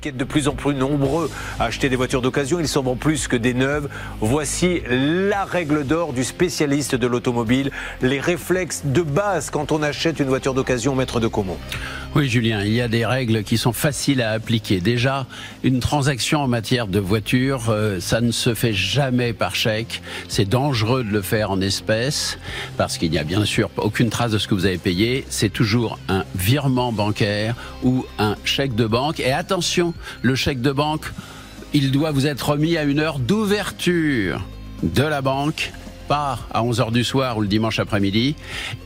qui êtes de plus en plus nombreux à acheter des voitures d'occasion, ils s'en vont plus que des neuves. Voici la règle d'or du spécialiste de l'automobile, les réflexes de base quand on achète une voiture d'occasion, maître de Comont. Oui, Julien, il y a des règles qui sont faciles à appliquer. Déjà, une transaction en matière de voiture, euh, ça ne se fait jamais par chèque. C'est dangereux de le faire en espèces parce qu'il n'y a bien sûr aucune trace de ce que vous avez payé. C'est toujours un virement bancaire ou un chèque de banque. Et attention, le chèque de banque, il doit vous être remis à une heure d'ouverture de la banque pas à 11h du soir ou le dimanche après-midi,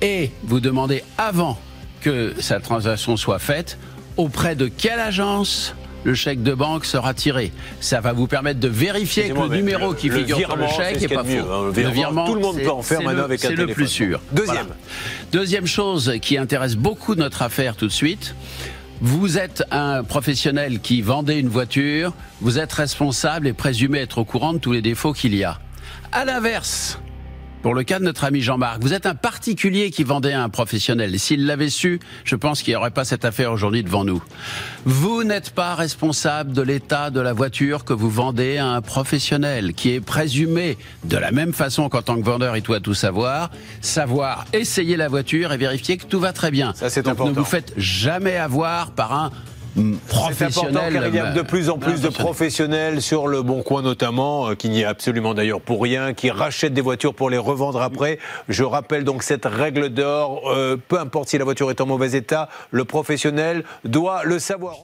et vous demandez avant que sa transaction soit faite, auprès de quelle agence le chèque de banque sera tiré. Ça va vous permettre de vérifier que le numéro qui figure sur le chèque n'est pas faux. Hein. Le virement, tout le monde peut en faire maintenant avec un C'est le plus sûr. Deuxième. Deuxième chose qui intéresse beaucoup notre affaire tout de suite. Vous êtes un professionnel qui vendait une voiture, vous êtes responsable et présumé être au courant de tous les défauts qu'il y a. À l'inverse, pour le cas de notre ami Jean-Marc, vous êtes un particulier qui vendait à un professionnel. S'il l'avait su, je pense qu'il n'y aurait pas cette affaire aujourd'hui devant nous. Vous n'êtes pas responsable de l'état de la voiture que vous vendez à un professionnel qui est présumé de la même façon qu'en tant que vendeur, il doit tout savoir, savoir essayer la voiture et vérifier que tout va très bien. Ça, c'est Donc ne vous faites jamais avoir par un professionnel. car il y a de plus en plus de professionnels sur le Bon Coin notamment, euh, qui n'y est absolument d'ailleurs pour rien, qui rachètent des voitures pour les revendre après. Je rappelle donc cette règle d'or, euh, peu importe si la voiture est en mauvais état, le professionnel doit le savoir.